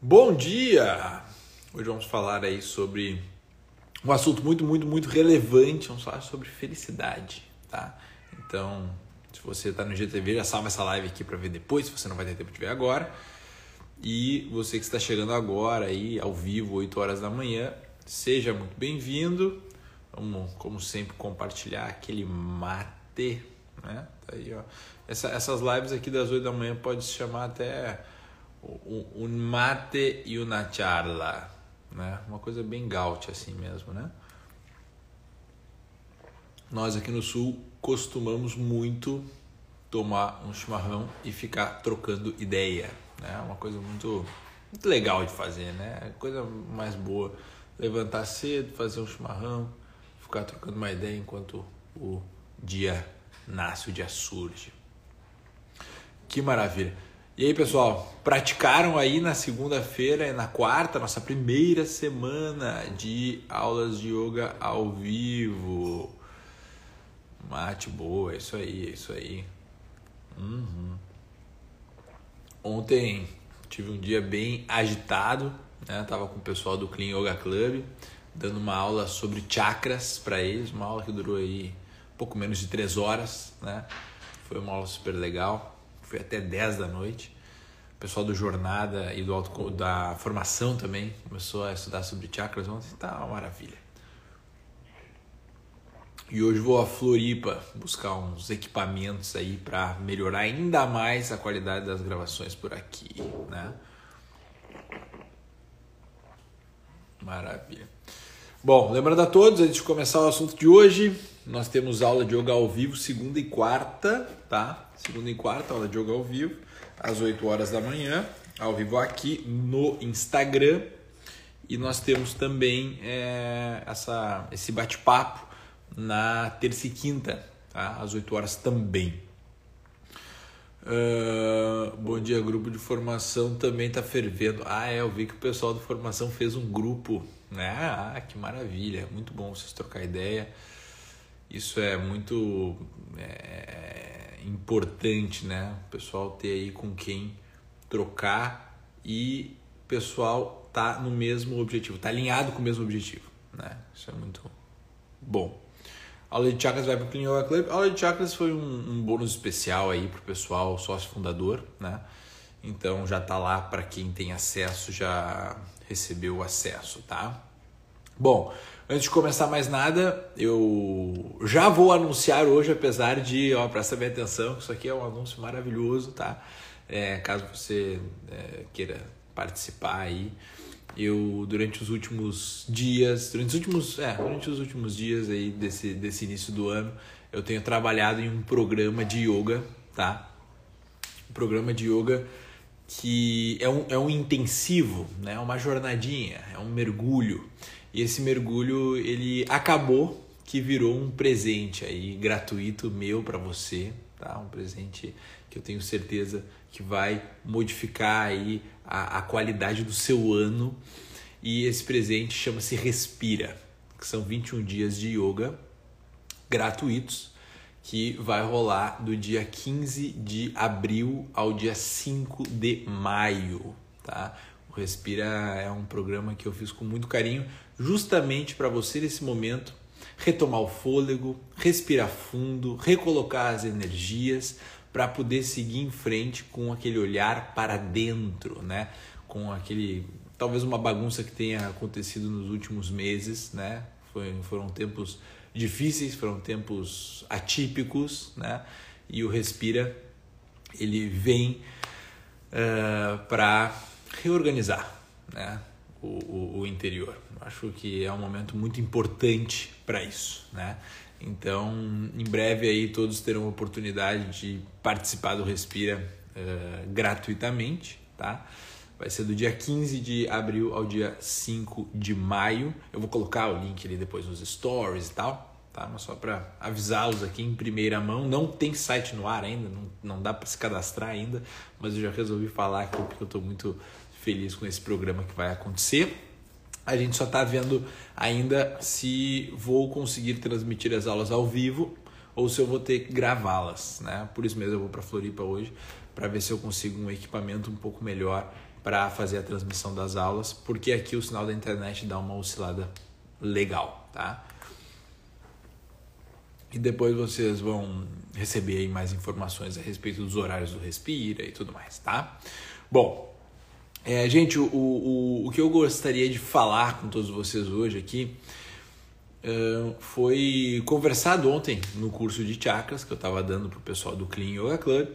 Bom dia! Hoje vamos falar aí sobre um assunto muito, muito, muito relevante. Vamos falar sobre felicidade, tá? Então, se você está no GTV, já salva essa live aqui para ver depois, se você não vai ter tempo de ver agora. E você que está chegando agora aí, ao vivo, 8 horas da manhã, seja muito bem-vindo. Vamos, como sempre, compartilhar aquele mate, né? Tá aí, ó. Essa, essas lives aqui das 8 da manhã pode se chamar até um mate e uma charla, né? Uma coisa bem gaúcha assim mesmo, né? Nós aqui no sul costumamos muito tomar um chimarrão e ficar trocando ideia, né? Uma coisa muito, muito legal de fazer, né? Coisa mais boa, levantar cedo, fazer um chimarrão, ficar trocando uma ideia enquanto o dia nasce, o dia surge. Que maravilha! E aí, pessoal, praticaram aí na segunda-feira e na quarta, nossa primeira semana de aulas de yoga ao vivo. Mate boa, é isso aí, é isso aí. Uhum. Ontem tive um dia bem agitado, né? Tava com o pessoal do Clean Yoga Club, dando uma aula sobre chakras para eles, uma aula que durou aí pouco menos de três horas, né? Foi uma aula super legal foi até 10 da noite. O pessoal do Jornada e do auto, da formação também começou a estudar sobre chakras ontem. Tá uma maravilha. E hoje vou a Floripa buscar uns equipamentos aí para melhorar ainda mais a qualidade das gravações por aqui, né? Maravilha. Bom, lembrando a todos, antes de começar o assunto de hoje, nós temos aula de yoga ao vivo segunda e quarta, tá? segunda e quarta, aula de yoga ao vivo, às 8 horas da manhã, ao vivo aqui no Instagram. E nós temos também é, essa, esse bate-papo na terça e quinta, tá? às 8 horas também. Uh, bom dia, grupo de formação também está fervendo. Ah, é, eu vi que o pessoal de formação fez um grupo, né? Ah, que maravilha, muito bom vocês trocar ideia. Isso é muito é, importante, né? O pessoal ter aí com quem trocar e o pessoal tá no mesmo objetivo, tá alinhado com o mesmo objetivo, né? Isso é muito bom. A aula de chakras vai para o Clean Club. A aula de chakras foi um, um bônus especial aí para o pessoal sócio fundador, né? Então já tá lá para quem tem acesso, já recebeu o acesso, tá? Bom, Antes de começar mais nada, eu já vou anunciar hoje, apesar de, ó, presta bem atenção, que isso aqui é um anúncio maravilhoso, tá? É, caso você é, queira participar aí, eu durante os últimos dias, durante os últimos, é, durante os últimos dias aí desse, desse início do ano, eu tenho trabalhado em um programa de yoga, tá? Um programa de yoga que é um, é um intensivo, né? uma jornadinha, é um mergulho. E esse mergulho ele acabou que virou um presente aí gratuito meu para você, tá? Um presente que eu tenho certeza que vai modificar aí a, a qualidade do seu ano. E esse presente chama-se Respira, que são 21 dias de yoga gratuitos que vai rolar do dia 15 de abril ao dia 5 de maio, tá? O Respira é um programa que eu fiz com muito carinho, justamente para você nesse momento retomar o fôlego, respirar fundo, recolocar as energias para poder seguir em frente com aquele olhar para dentro, né? Com aquele talvez uma bagunça que tenha acontecido nos últimos meses, né? Foi, foram tempos difíceis, foram tempos atípicos, né? E o respira ele vem uh, eh, para reorganizar, né? O, o, o interior. Acho que é um momento muito importante para isso, né? Então, em breve aí todos terão a oportunidade de participar do Respira uh, gratuitamente, tá? Vai ser do dia 15 de abril ao dia 5 de maio. Eu vou colocar o link ali depois nos stories e tal, tá? Mas só para avisá-los aqui em primeira mão. Não tem site no ar ainda, não, não dá para se cadastrar ainda, mas eu já resolvi falar aqui porque eu estou muito feliz com esse programa que vai acontecer. A gente só está vendo ainda se vou conseguir transmitir as aulas ao vivo ou se eu vou ter que gravá-las, né? Por isso mesmo eu vou para Floripa hoje para ver se eu consigo um equipamento um pouco melhor para fazer a transmissão das aulas, porque aqui o sinal da internet dá uma oscilada legal, tá? E depois vocês vão receber mais informações a respeito dos horários do Respira e tudo mais, tá? Bom, é, gente, o, o, o que eu gostaria de falar com todos vocês hoje aqui uh, foi conversado ontem no curso de chakras que eu estava dando para o pessoal do Clean Yoga Club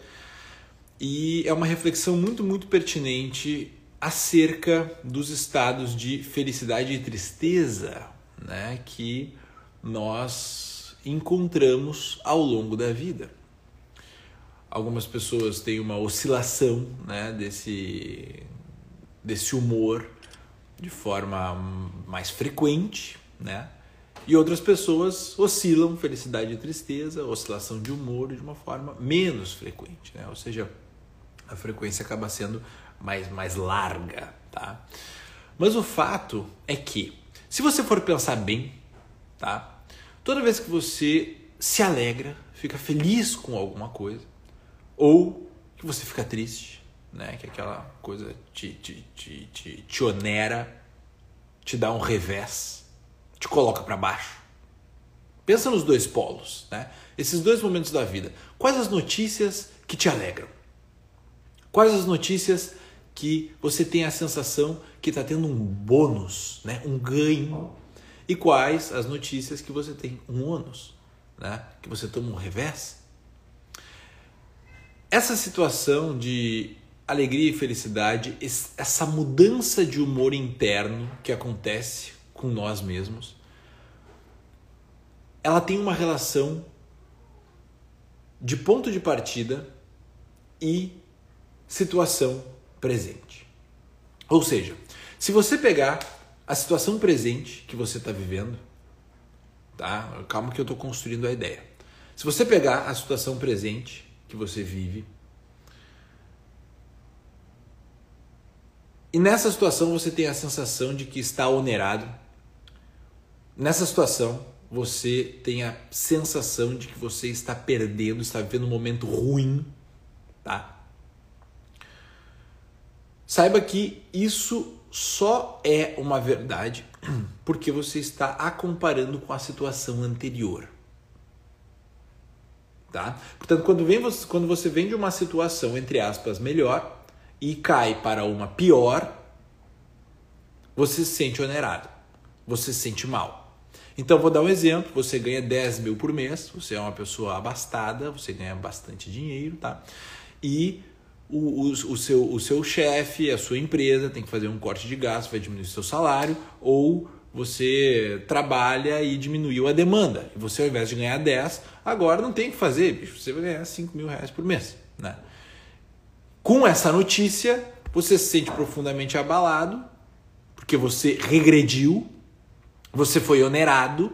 e é uma reflexão muito, muito pertinente acerca dos estados de felicidade e tristeza né, que nós encontramos ao longo da vida. Algumas pessoas têm uma oscilação né, desse, desse humor de forma mais frequente, né? E outras pessoas oscilam felicidade e tristeza, oscilação de humor de uma forma menos frequente, né? Ou seja, a frequência acaba sendo mais, mais larga, tá? Mas o fato é que, se você for pensar bem, tá? Toda vez que você se alegra, fica feliz com alguma coisa, ou que você fica triste, né? que aquela coisa te, te, te, te, te onera, te dá um revés, te coloca para baixo. Pensa nos dois polos, né? esses dois momentos da vida. Quais as notícias que te alegram? Quais as notícias que você tem a sensação que está tendo um bônus, né? um ganho e quais as notícias que você tem um ônus, né? que você toma um revés. Essa situação de alegria e felicidade, essa mudança de humor interno que acontece com nós mesmos, ela tem uma relação de ponto de partida e situação presente. Ou seja, se você pegar a situação presente que você está vivendo, tá? Calma que eu estou construindo a ideia. Se você pegar a situação presente que você vive e nessa situação você tem a sensação de que está onerado, nessa situação você tem a sensação de que você está perdendo, está vivendo um momento ruim, tá? Saiba que isso só é uma verdade porque você está a comparando com a situação anterior. Tá? Portanto, quando, vem você, quando você vem de uma situação, entre aspas, melhor e cai para uma pior, você se sente onerado, você se sente mal. Então, vou dar um exemplo: você ganha 10 mil por mês, você é uma pessoa abastada, você ganha bastante dinheiro, tá? E o, o, o seu, o seu chefe, a sua empresa tem que fazer um corte de gasto, vai diminuir seu salário, ou você trabalha e diminuiu a demanda. E você, ao invés de ganhar 10, agora não tem o que fazer, bicho, você vai ganhar 5 mil reais por mês. Né? Com essa notícia, você se sente profundamente abalado, porque você regrediu, você foi onerado,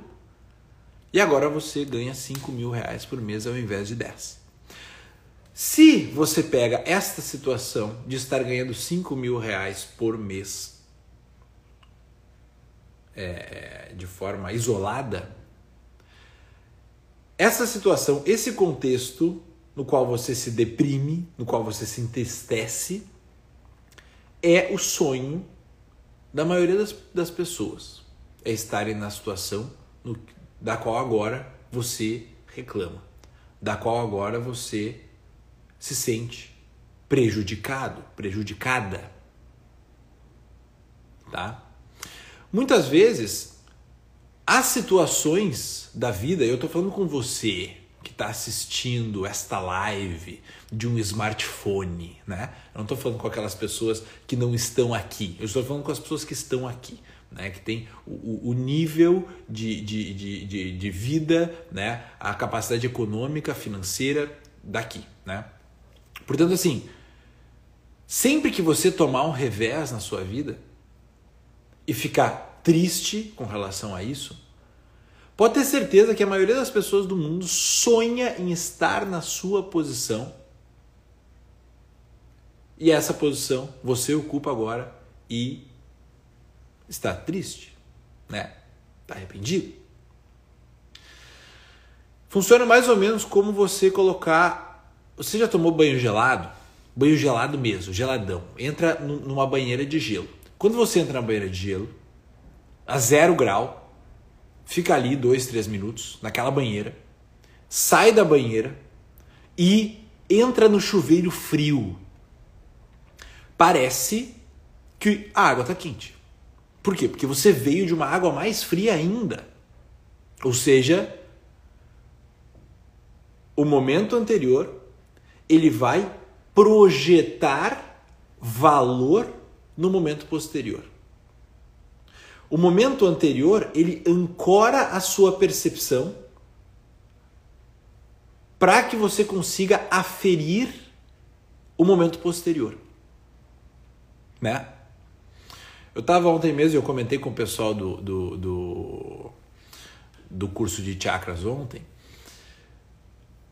e agora você ganha 5 mil reais por mês ao invés de 10. Se você pega esta situação de estar ganhando 5 mil reais por mês é, de forma isolada, essa situação, esse contexto no qual você se deprime, no qual você se entristece, é o sonho da maioria das, das pessoas. É estarem na situação no, da qual agora você reclama, da qual agora você se sente prejudicado, prejudicada. Tá? Muitas vezes, as situações da vida, eu estou falando com você que está assistindo esta live de um smartphone, né? Eu não estou falando com aquelas pessoas que não estão aqui, eu estou falando com as pessoas que estão aqui. Né, que tem o, o nível de, de, de, de, de vida, né, a capacidade econômica, financeira daqui. Né? Portanto, assim, sempre que você tomar um revés na sua vida e ficar triste com relação a isso, pode ter certeza que a maioria das pessoas do mundo sonha em estar na sua posição. E essa posição você ocupa agora e está triste, né? Está arrependido. Funciona mais ou menos como você colocar você já tomou banho gelado? banho gelado mesmo, geladão. Entra numa banheira de gelo. Quando você entra na banheira de gelo, a zero grau, fica ali dois, três minutos naquela banheira, sai da banheira e entra no chuveiro frio. Parece que a água está quente. Por quê? Porque você veio de uma água mais fria ainda. Ou seja, o momento anterior ele vai projetar valor no momento posterior. O momento anterior ele ancora a sua percepção para que você consiga aferir o momento posterior, né? Eu estava ontem mesmo, eu comentei com o pessoal do, do, do, do curso de chakras ontem.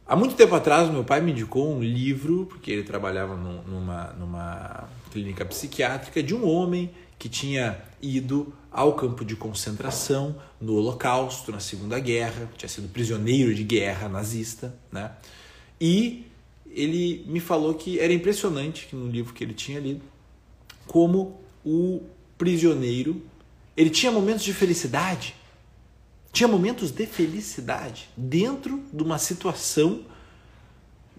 Há muito tempo atrás, meu pai me indicou um livro, porque ele trabalhava numa, numa clínica psiquiátrica, de um homem que tinha ido ao campo de concentração no Holocausto, na Segunda Guerra, tinha sido prisioneiro de guerra nazista, né? E ele me falou que era impressionante que no livro que ele tinha lido como o prisioneiro, ele tinha momentos de felicidade, tinha momentos de felicidade dentro de uma situação,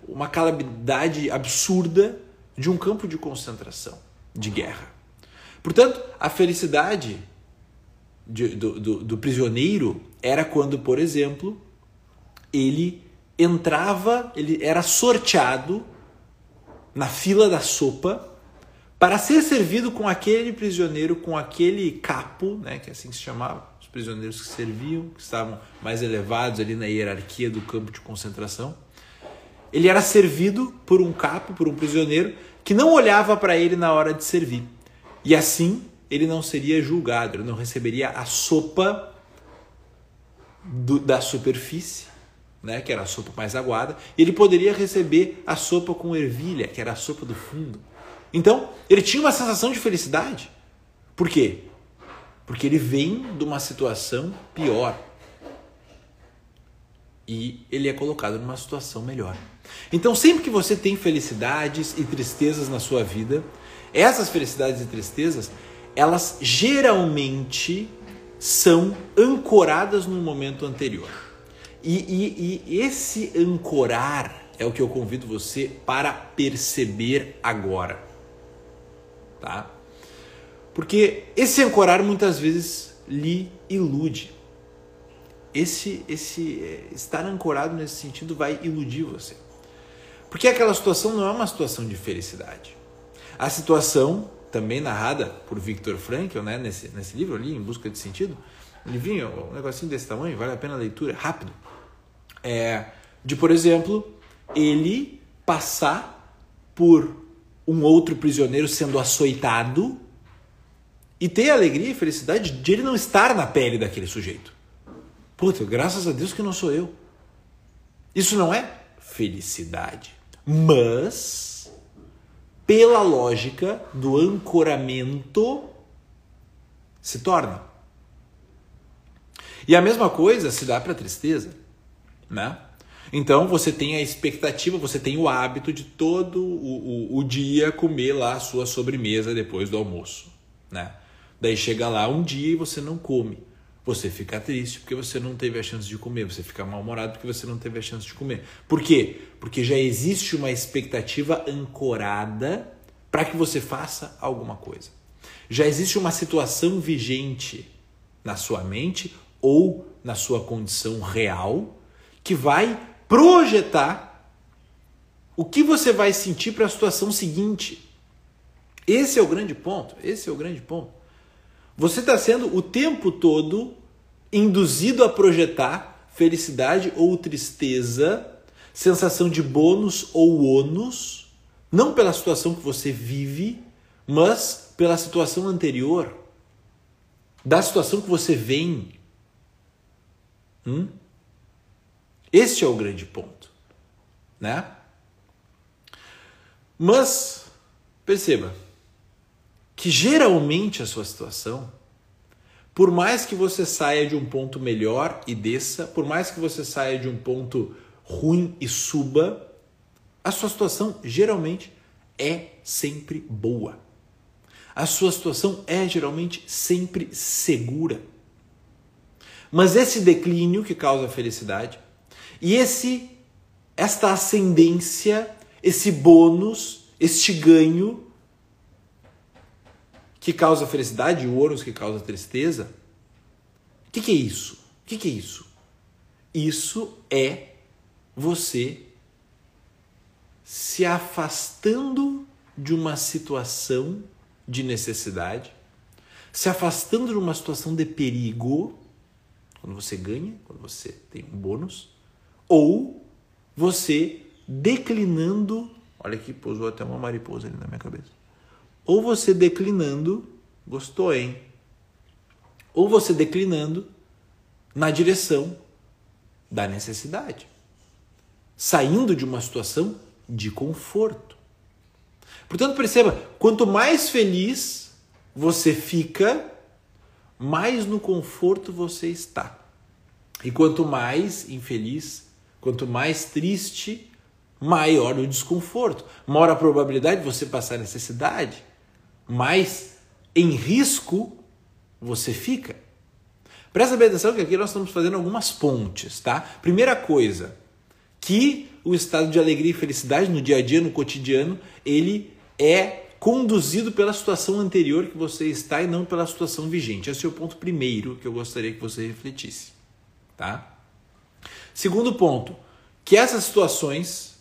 uma calamidade absurda de um campo de concentração, de guerra. Portanto, a felicidade de, do, do, do prisioneiro era quando, por exemplo, ele entrava, ele era sorteado na fila da sopa para ser servido com aquele prisioneiro, com aquele capo, né, que assim se chamava, os prisioneiros que serviam, que estavam mais elevados ali na hierarquia do campo de concentração. Ele era servido por um capo, por um prisioneiro, que não olhava para ele na hora de servir. E assim ele não seria julgado, ele não receberia a sopa do, da superfície, né, que era a sopa mais aguada, e ele poderia receber a sopa com ervilha, que era a sopa do fundo. Então, ele tinha uma sensação de felicidade. Por quê? Porque ele vem de uma situação pior. E ele é colocado numa situação melhor. Então, sempre que você tem felicidades e tristezas na sua vida, essas felicidades e tristezas, elas geralmente são ancoradas no momento anterior. E, e, e esse ancorar é o que eu convido você para perceber agora tá? Porque esse ancorar muitas vezes lhe ilude. Esse, esse é, estar ancorado nesse sentido vai iludir você. Porque aquela situação não é uma situação de felicidade. A situação, também narrada por Viktor Frankl, né, nesse, nesse livro ali, Em Busca de Sentido, um livrinho, um negocinho desse tamanho, vale a pena a leitura, rápido. É, de, por exemplo, ele passar por um outro prisioneiro sendo açoitado e ter a alegria e felicidade de ele não estar na pele daquele sujeito. Puta, graças a Deus que não sou eu. Isso não é felicidade. Mas, pela lógica do ancoramento, se torna. E a mesma coisa se dá para tristeza, né? Então você tem a expectativa, você tem o hábito de todo o, o, o, dia comer lá a sua sobremesa depois do almoço. Né? Daí chega lá um dia e você não come. Você fica triste porque você não teve a chance de comer, você fica mal-humorado porque você não teve a chance de comer. Por quê? Porque já existe uma expectativa ancorada para que você faça alguma coisa. Já existe uma situação vigente na sua mente ou na sua condição real que vai projetar o que você vai sentir para a situação seguinte. Esse é o grande ponto. Esse é o grande ponto. Você está sendo o tempo todo induzido a projetar felicidade ou tristeza, sensação de bônus ou ônus, não pela situação que você vive, mas pela situação anterior, da situação que você vem. Hum? Este é o grande ponto, né? Mas perceba que geralmente a sua situação, por mais que você saia de um ponto melhor e desça, por mais que você saia de um ponto ruim e suba, a sua situação geralmente é sempre boa. A sua situação é geralmente sempre segura. Mas esse declínio que causa felicidade e esse esta ascendência, esse bônus, este ganho que causa felicidade, o ônus que causa tristeza, o que, que, é isso? O que, que é isso? Isso é você se afastando de uma situação de necessidade, se afastando de uma situação de perigo, quando você ganha, quando você tem um bônus, ou você declinando, olha aqui, pousou até uma mariposa ali na minha cabeça. Ou você declinando, gostou, hein? Ou você declinando na direção da necessidade, saindo de uma situação de conforto. Portanto, perceba, quanto mais feliz você fica, mais no conforto você está. E quanto mais infeliz, quanto mais triste, maior o desconforto. Maior a probabilidade de você passar necessidade, mais em risco você fica. Presta bem atenção que aqui nós estamos fazendo algumas pontes, tá? Primeira coisa, que o estado de alegria e felicidade no dia a dia, no cotidiano, ele é conduzido pela situação anterior que você está e não pela situação vigente. Esse é o ponto primeiro que eu gostaria que você refletisse, tá? Segundo ponto, que essas situações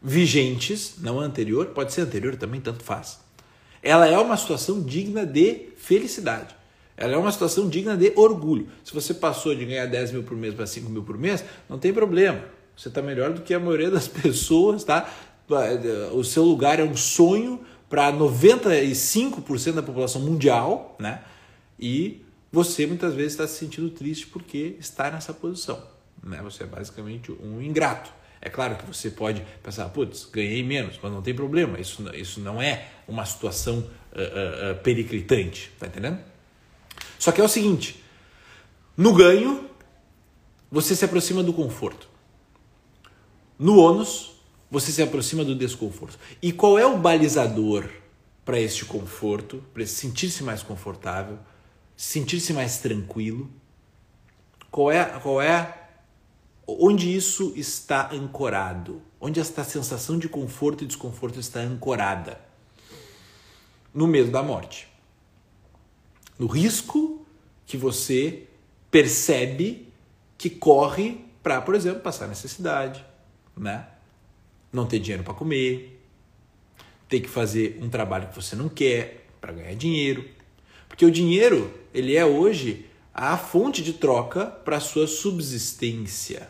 vigentes, não anterior, pode ser anterior também, tanto faz. Ela é uma situação digna de felicidade. Ela é uma situação digna de orgulho. Se você passou de ganhar 10 mil por mês para 5 mil por mês, não tem problema. Você está melhor do que a maioria das pessoas, tá? O seu lugar é um sonho para 95% da população mundial, né? E você muitas vezes está se sentindo triste porque está nessa posição. Né? Você é basicamente um ingrato. É claro que você pode pensar, putz, ganhei menos, mas não tem problema. Isso, isso não é uma situação uh, uh, periclitante, tá entendendo? Só que é o seguinte: no ganho, você se aproxima do conforto. No ônus, você se aproxima do desconforto. E qual é o balizador para este conforto, para sentir-se mais confortável, sentir-se mais tranquilo? Qual é, qual é onde isso está ancorado? Onde esta sensação de conforto e desconforto está ancorada? No medo da morte no risco que você percebe que corre para, por exemplo, passar necessidade, né? Não ter dinheiro para comer, ter que fazer um trabalho que você não quer para ganhar dinheiro, porque o dinheiro ele é hoje a fonte de troca para a sua subsistência.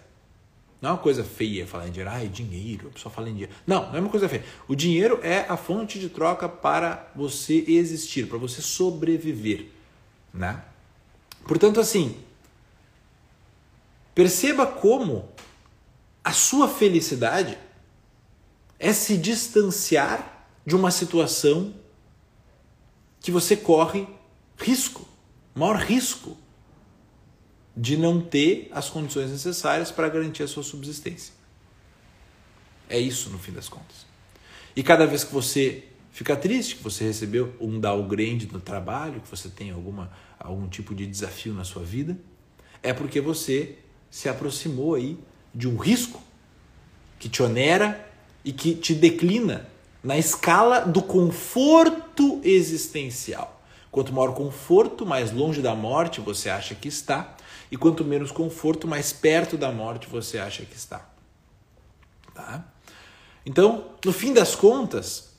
Não é uma coisa feia falar em dinheiro, é dinheiro, a pessoa fala em dinheiro. Não, não é uma coisa feia. O dinheiro é a fonte de troca para você existir, para você sobreviver né? Portanto, assim, perceba como a sua felicidade é se distanciar de uma situação que você corre risco, maior risco de não ter as condições necessárias para garantir a sua subsistência. É isso no fim das contas. E cada vez que você fica triste que você recebeu um downgrade no trabalho, que você tem alguma, algum tipo de desafio na sua vida, é porque você se aproximou aí de um risco que te onera e que te declina na escala do conforto existencial. Quanto maior conforto, mais longe da morte você acha que está, e quanto menos conforto, mais perto da morte você acha que está. Tá? Então, no fim das contas,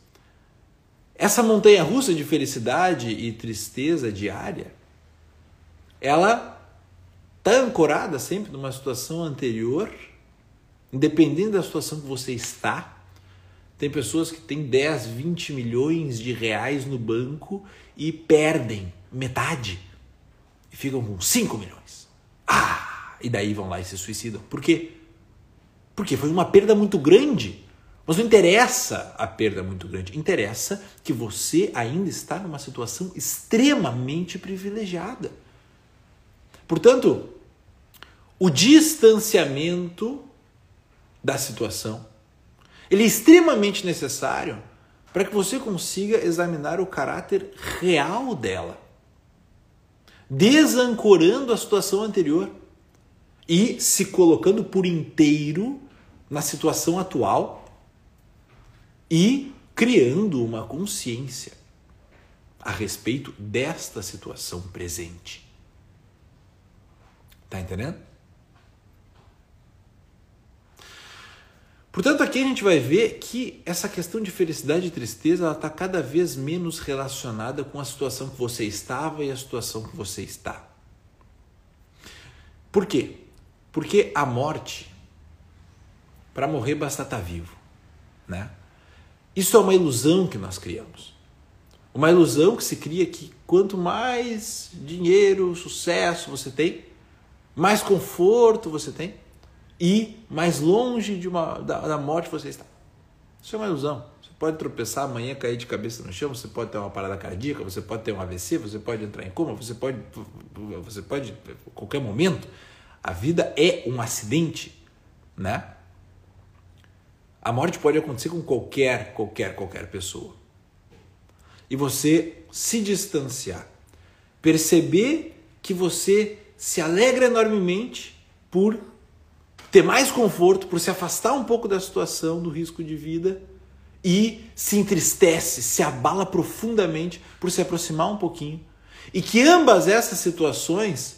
essa montanha russa de felicidade e tristeza diária, ela está ancorada sempre numa situação anterior, independente da situação que você está. Tem pessoas que têm 10, 20 milhões de reais no banco e perdem metade e ficam com 5 milhões. Ah! E daí vão lá e se suicidam. Por quê? Porque foi uma perda muito grande mas não interessa a perda muito grande, interessa que você ainda está numa situação extremamente privilegiada. Portanto, o distanciamento da situação Ele é extremamente necessário para que você consiga examinar o caráter real dela, desancorando a situação anterior e se colocando por inteiro na situação atual e criando uma consciência a respeito desta situação presente. Tá entendendo? Portanto, aqui a gente vai ver que essa questão de felicidade e tristeza está cada vez menos relacionada com a situação que você estava e a situação que você está. Por quê? Porque a morte, para morrer basta estar tá vivo, né? Isso é uma ilusão que nós criamos. Uma ilusão que se cria que quanto mais dinheiro, sucesso você tem, mais conforto você tem e mais longe de uma, da, da morte você está. Isso é uma ilusão. Você pode tropeçar amanhã, cair de cabeça no chão, você pode ter uma parada cardíaca, você pode ter um AVC, você pode entrar em coma, você pode, você pode, qualquer momento. A vida é um acidente, né? A morte pode acontecer com qualquer, qualquer, qualquer pessoa. E você se distanciar, perceber que você se alegra enormemente por ter mais conforto, por se afastar um pouco da situação, do risco de vida e se entristece, se abala profundamente por se aproximar um pouquinho. E que ambas essas situações,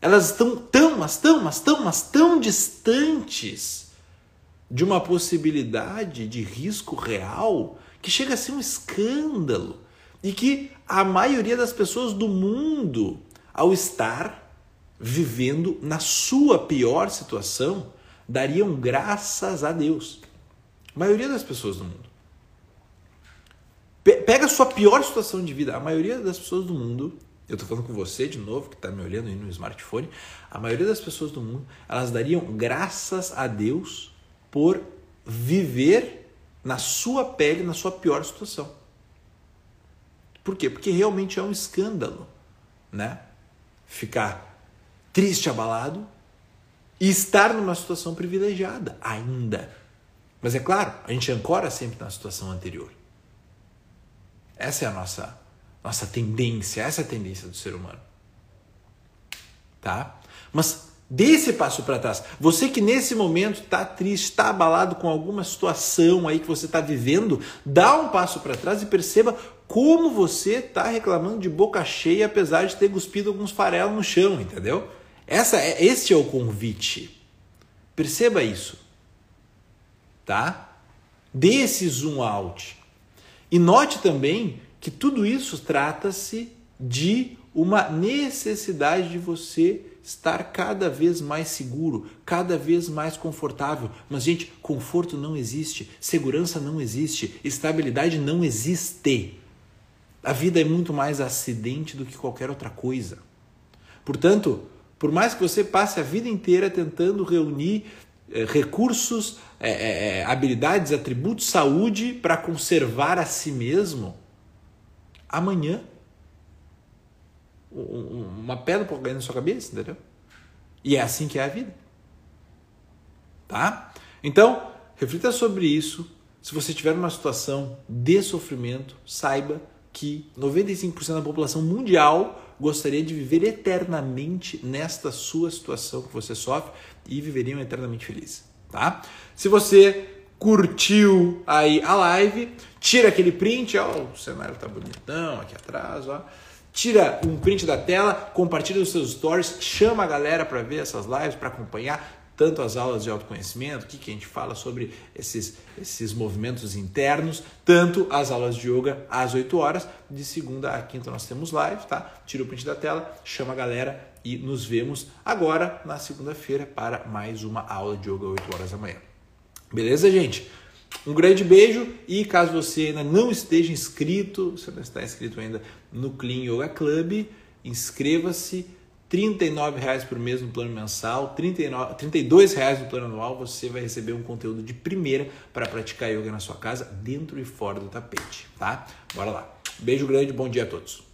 elas estão tão, mas tão, mas tão, mas tão distantes de uma possibilidade de risco real que chega a ser um escândalo e que a maioria das pessoas do mundo, ao estar vivendo na sua pior situação, dariam graças a Deus. A maioria das pessoas do mundo. Pega a sua pior situação de vida. A maioria das pessoas do mundo, eu estou falando com você de novo, que está me olhando aí no smartphone, a maioria das pessoas do mundo, elas dariam graças a Deus por viver na sua pele, na sua pior situação. Por quê? Porque realmente é um escândalo, né? Ficar triste, abalado e estar numa situação privilegiada ainda. Mas é claro, a gente ancora sempre na situação anterior. Essa é a nossa nossa tendência, essa é a tendência do ser humano. Tá? Mas dê esse passo para trás. Você que nesse momento está triste, está abalado com alguma situação aí que você está vivendo, dá um passo para trás e perceba como você está reclamando de boca cheia, apesar de ter cuspido alguns farelos no chão, entendeu? Essa é, este é o convite. Perceba isso. Tá? Dê esse zoom out. E note também que tudo isso trata-se de uma necessidade de você estar cada vez mais seguro, cada vez mais confortável. Mas, gente, conforto não existe, segurança não existe, estabilidade não existe. A vida é muito mais acidente do que qualquer outra coisa. Portanto, por mais que você passe a vida inteira tentando reunir eh, recursos, eh, eh, habilidades, atributos, saúde para conservar a si mesmo, amanhã uma pedra pode cair na sua cabeça, entendeu? E é assim que é a vida. Tá? Então, reflita sobre isso. Se você estiver numa situação de sofrimento, saiba que 95% da população mundial gostaria de viver eternamente nesta sua situação que você sofre e viveriam eternamente felizes, tá? Se você curtiu aí a live, tira aquele print, ó, o cenário tá bonitão aqui atrás, ó. Tira um print da tela, compartilha os seus stories, chama a galera para ver essas lives, para acompanhar tanto as aulas de autoconhecimento, que, que a gente fala sobre esses, esses movimentos internos, tanto as aulas de yoga às 8 horas, de segunda a quinta nós temos live, tá? Tira o print da tela, chama a galera e nos vemos agora na segunda-feira para mais uma aula de yoga 8 horas da manhã. Beleza, gente? Um grande beijo e caso você ainda não esteja inscrito, se não está inscrito ainda no Clean Yoga Club, inscreva-se 39 reais por mês no plano mensal, 39, 32 reais no plano anual, você vai receber um conteúdo de primeira para praticar yoga na sua casa, dentro e fora do tapete, tá? Bora lá. Beijo grande, bom dia a todos.